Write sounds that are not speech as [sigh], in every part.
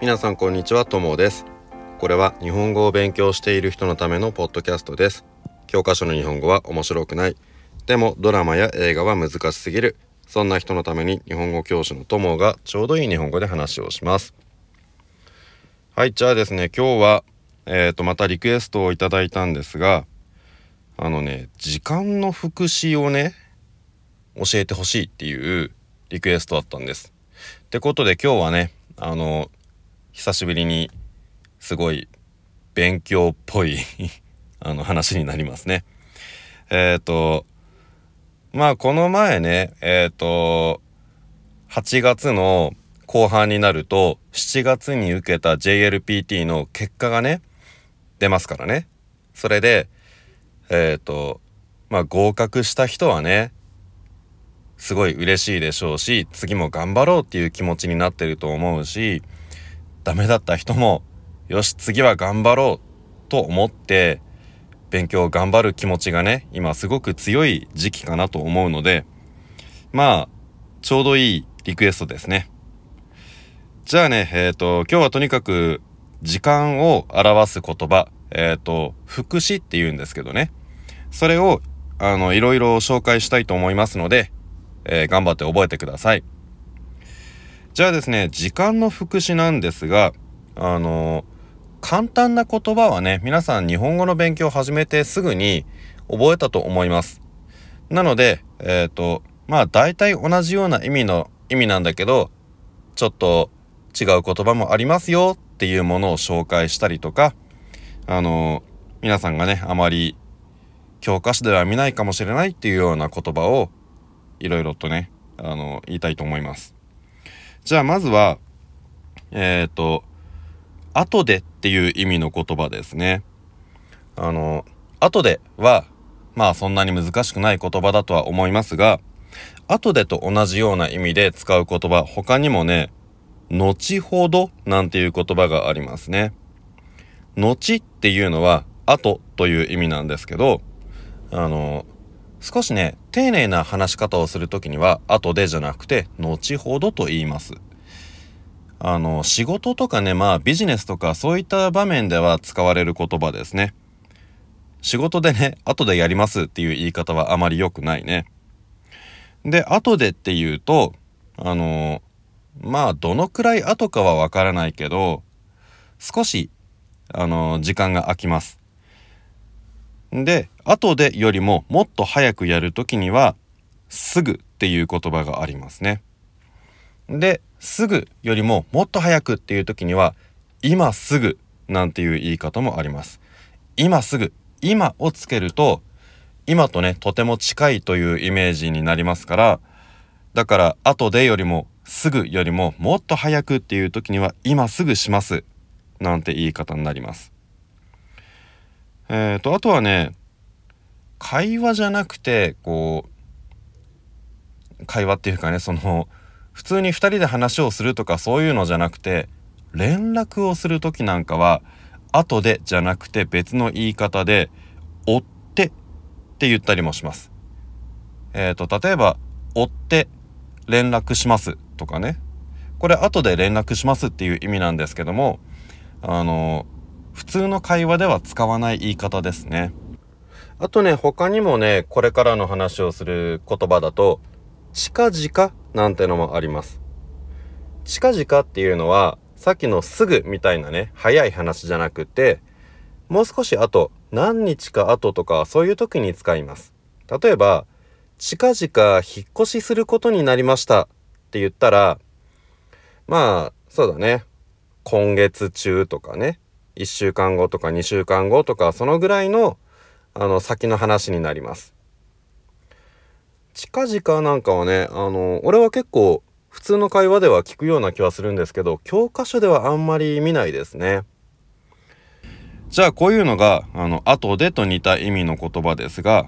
皆さんこんにちはともです。これは日本語を勉強している人のためのポッドキャストです。教科書の日本語は面白くない。でもドラマや映画は難しすぎる。そんな人のために日本語教師のともがちょうどいい日本語で話をします。はいじゃあですね今日はえっ、ー、とまたリクエストをいただいたんですがあのね時間の復習をね教えてほしいっていうリクエストだったんです。ってことで今日はねあの久しぶりにすごい勉強っぽい [laughs] あの話になりますね。えっ、ー、とまあこの前ねえっ、ー、と8月の後半になると7月に受けた JLPT の結果がね出ますからね。それでえっ、ー、とまあ合格した人はねすごい嬉しいでしょうし次も頑張ろうっていう気持ちになってると思うしダメだった人もよし次は頑張ろうと思って勉強を頑張る気持ちがね今すごく強い時期かなと思うのでまあちょうどいいリクエストですねじゃあねえっ、ー、と今日はとにかく時間を表す言葉えっ、ー、と副詞って言うんですけどねそれをあのいろいろ紹介したいと思いますので、えー、頑張って覚えてください。じゃあですね時間の副詞なんですがあの簡単な言葉はね皆さん日本語の勉強を始めてすぐに覚えたと思います。なのでえっ、ー、とまあ大体同じような意味の意味なんだけどちょっと違う言葉もありますよっていうものを紹介したりとかあの皆さんがねあまり教科書では見ないかもしれないっていうような言葉をいろいろとねあの言いたいと思います。じゃあまずは、えっ、ー、と、後でっていう意味の言葉ですね。あの、後では、まあそんなに難しくない言葉だとは思いますが、後でと同じような意味で使う言葉、他にもね、後ほどなんていう言葉がありますね。後っていうのは後という意味なんですけど、あの、少しね丁寧な話し方をする時には後でじゃなくて後ほどと言います。あの仕事とかねまあビジネスとかそういった場面では使われる言葉ですね。仕事でね後でやりますっていう言い方はあまり良くないね。で後でっていうとあのまあどのくらい後かはわからないけど少しあの時間が空きます。で後でよりももっと早くやるときにはすぐっていう言葉がありますね。ですぐよりももっと早くっていう時には今すぐなんていう言い方もあります。今すぐ今をつけると今とねとても近いというイメージになりますからだから後でよりもすぐよりももっと早くっていう時には今すぐしますなんて言い方になります。えーと、あとはね会話じゃなくてこう会話っていうかねその普通に2人で話をするとかそういうのじゃなくて連絡をする時なんかは後でじゃなくて別の言い方で追ってって言ったりもします。えっ、ー、と例えば追って連絡しますとかねこれ後で連絡しますっていう意味なんですけどもあの普通の会話では使わない言い方ですね。あとね、他にもね、これからの話をする言葉だと、近々なんてのもあります。近々っていうのは、さっきのすぐみたいなね、早い話じゃなくて、もう少し後、何日か後とか、そういう時に使います。例えば、近々引っ越しすることになりましたって言ったら、まあ、そうだね。今月中とかね。1週間後とか2週間後とかそのぐらいのあの先の話になります。近々なんかはねあの俺は結構普通の会話では聞くような気はするんですけど教科書ではあんまり見ないですね。じゃあこういうのがあの後でと似た意味の言葉ですが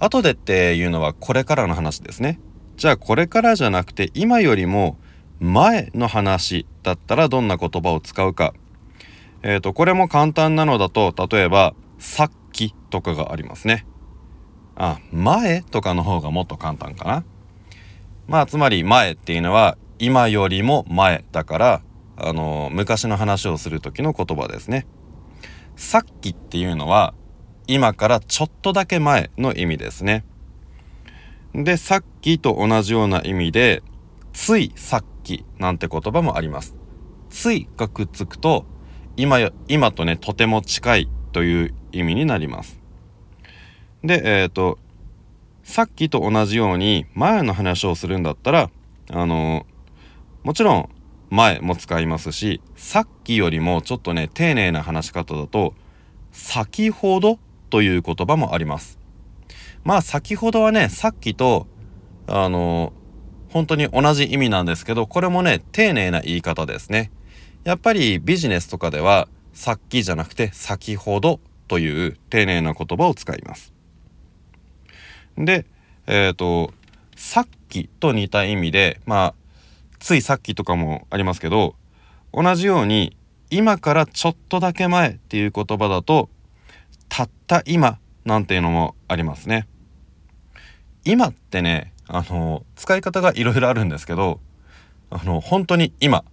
後でっていうのはこれからの話ですね。じゃあこれからじゃなくて今よりも前の話だったらどんな言葉を使うかえっ、ー、と、これも簡単なのだと、例えば、さっきとかがありますね。あ、前とかの方がもっと簡単かな。まあ、つまり前っていうのは、今よりも前だから、あの昔の話をする時の言葉ですね。さっきっていうのは今からちょっとだけ前の意味ですね。で、さっきと同じような意味で、ついさっきなんて言葉もあります。ついがくっつくと、今よ、今とね、とても近いという意味になります。で、えっ、ー、と、さっきと同じように前の話をするんだったら、あのもちろん前も使いますし、さっきよりもちょっとね、丁寧な話し方だと、先ほどという言葉もあります。まあ先ほどはね、さっきと、あの本当に同じ意味なんですけど、これもね、丁寧な言い方ですね。やっぱりビジネスとかでは、さっきじゃなくて先ほどという丁寧な言葉を使います。で、えっ、ー、と、さっきと似た意味で、まあ、ついさっきとかもありますけど、同じように、今からちょっとだけ前っていう言葉だと、たった今なんていうのもありますね。今ってね、あの、使い方がいろいろあるんですけど、あの、本当に今、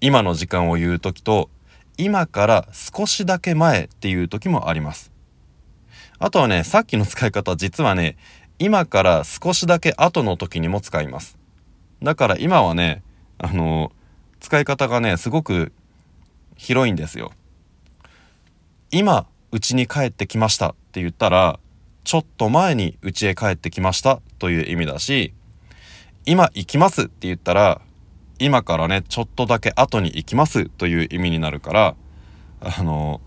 今の時間を言う時と、今から少しだけ前っていう時もあります。あとはね、さっきの使い方実はね、今から少しだけ後の時にも使います。だから今はね、あの、使い方がね、すごく広いんですよ。今、家に帰ってきましたって言ったら、ちょっと前に家へ帰ってきましたという意味だし、今行きますって言ったら、今からね、ちょっとだけ後に行きますという意味になるから、あの、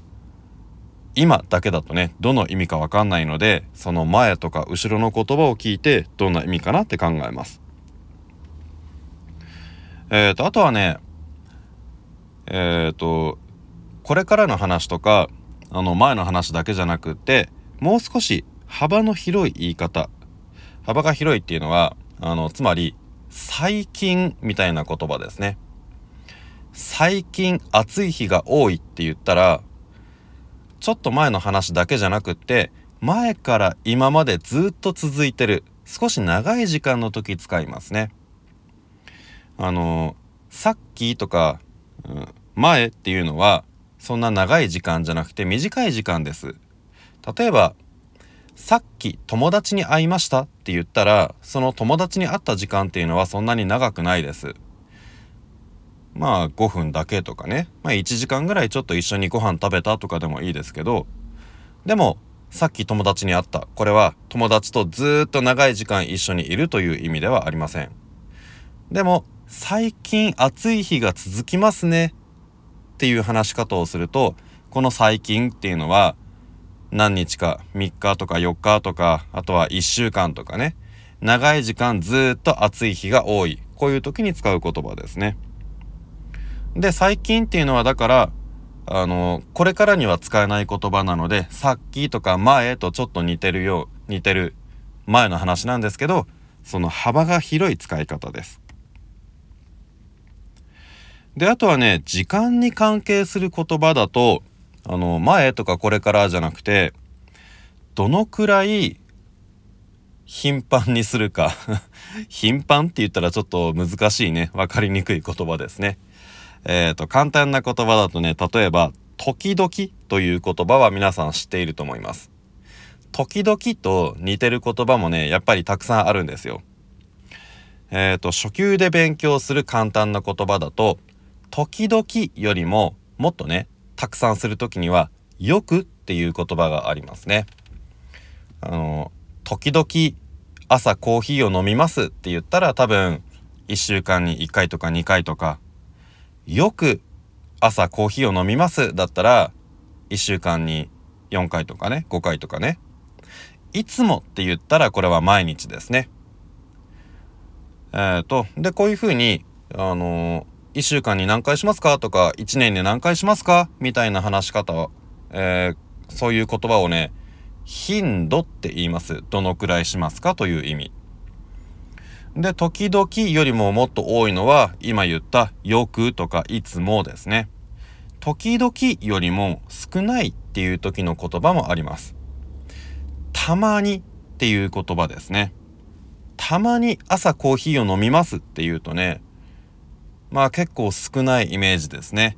今だけだとね、どの意味かわかんないので、その前とか後ろの言葉を聞いて、どんな意味かなって考えます。えっ、ー、と、あとはね、えっ、ー、と、これからの話とか、あの、前の話だけじゃなくて、もう少し幅の広い言い方。幅が広いっていうのは、あの、つまり、最近みたいな言葉ですね。最近暑い日が多いって言ったら、ちょっと前の話だけじゃなくって、前から今までずっと続いてる、少し長い時間の時使いますね。あのさっきとか、うん、前っていうのはそんな長い時間じゃなくて短い時間です例えばさっき友達に会いましたって言ったらその友達に会った時間っていうのはそんなに長くないです。まあ5分だけとかね。まあ1時間ぐらいちょっと一緒にご飯食べたとかでもいいですけど。でもさっき友達に会った。これは友達とずっと長い時間一緒にいるという意味ではありません。でも最近暑い日が続きますねっていう話し方をすると、この最近っていうのは何日か3日とか4日とか、あとは1週間とかね、長い時間ずっと暑い日が多い。こういう時に使う言葉ですね。で、最近っていうのはだから、あの、これからには使えない言葉なので、さっきとか前とちょっと似てるよう、似てる前の話なんですけど、その幅が広い使い方です。で、あとはね、時間に関係する言葉だと、あの、前とかこれからじゃなくて、どのくらい頻繁にするか [laughs] 頻繁って言ったらちょっと難しいね。わかりにくい言葉ですね。えっ、ー、と、簡単な言葉だとね、例えば、時々という言葉は皆さん知っていると思います。時々と似てる言葉もね、やっぱりたくさんあるんですよ。えっ、ー、と、初級で勉強する簡単な言葉だと、時々よりももっとね、たくさんする時には、よくっていう言葉がありますね。あの、時々朝コーヒーを飲みますって言ったら多分1週間に1回とか2回とか、よく朝コーヒーを飲みますだったら1週間に4回とかね、5回とかね。いつもって言ったらこれは毎日ですね。えっ、ー、と、で、こういうふうに、あの1週間に何回しますか？とか、1年に何回しますか？みたいな話し方、えー、そういう言葉をね、頻度って言います。どのくらいしますか？という意味。で、時々よりももっと多いのは、今言ったよくとかいつもですね。時々よりも少ないっていう時の言葉もあります。たまにっていう言葉ですね。たまに朝コーヒーを飲みますっていうとね、まあ結構少ないイメージですね。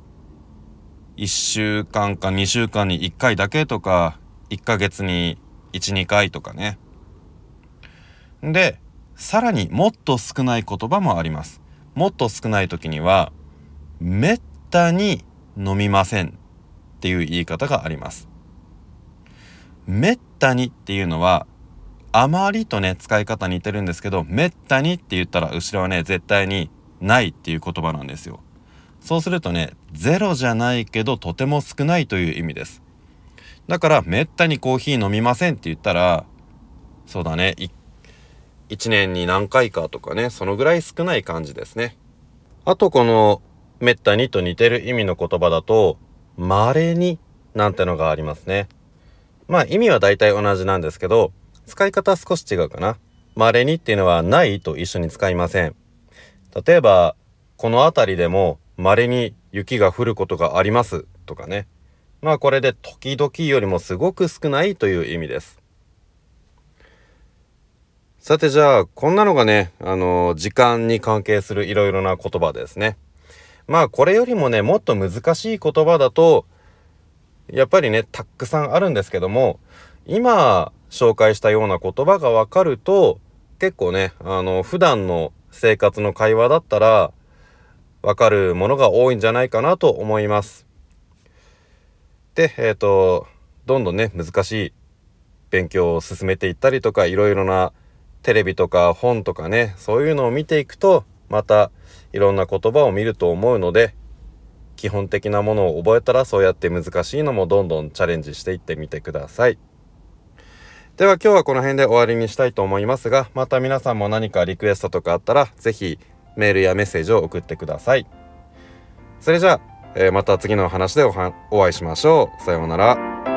1週間か2週間に1回だけとか、1ヶ月に1、2回とかね。で、さらにもっと少ない言葉もあります。もっと少ない時には、めったに飲みませんっていう言い方があります。めったにっていうのは、あまりとね、使い方似てるんですけど、めったにって言ったら後ろはね、絶対にないっていう言葉なんですよ。そうするとね、ゼロじゃないけどとても少ないという意味です。だから、めったにコーヒー飲みませんって言ったら、そうだね、1年に何回かとかね、そのぐらい少ない感じですね。あとこの、めったにと似てる意味の言葉だと、稀になんてのがありますね。まあ意味は大体同じなんですけど、使い方少し違うかな。稀にっていうのはないと一緒に使いません。例えば、この辺りでも稀に雪が降ることがありますとかね。まあこれで時々よりもすごく少ないという意味です。さてじゃあ、こんなのがね、あの、時間に関係するいろいろな言葉ですね。まあこれよりもね、もっと難しい言葉だと、やっぱりね、たくさんあるんですけども、今紹介したような言葉がわかると、結構ね、あの、普段の生活の会話だったら、わかるものが多いんじゃないかなと思います。で、えっ、ー、と、どんどんね、難しい勉強を進めていったりとか、いろいろなテレビとか本とかね、そういうのを見ていくと、またいろんな言葉を見ると思うので、基本的なものを覚えたらそうやって難しいのもどんどんチャレンジしていってみてください。では今日はこの辺で終わりにしたいと思いますが、また皆さんも何かリクエストとかあったら、是非メールやメッセージを送ってください。それじゃあ、えー、また次の話でおお会いしましょう。さようなら。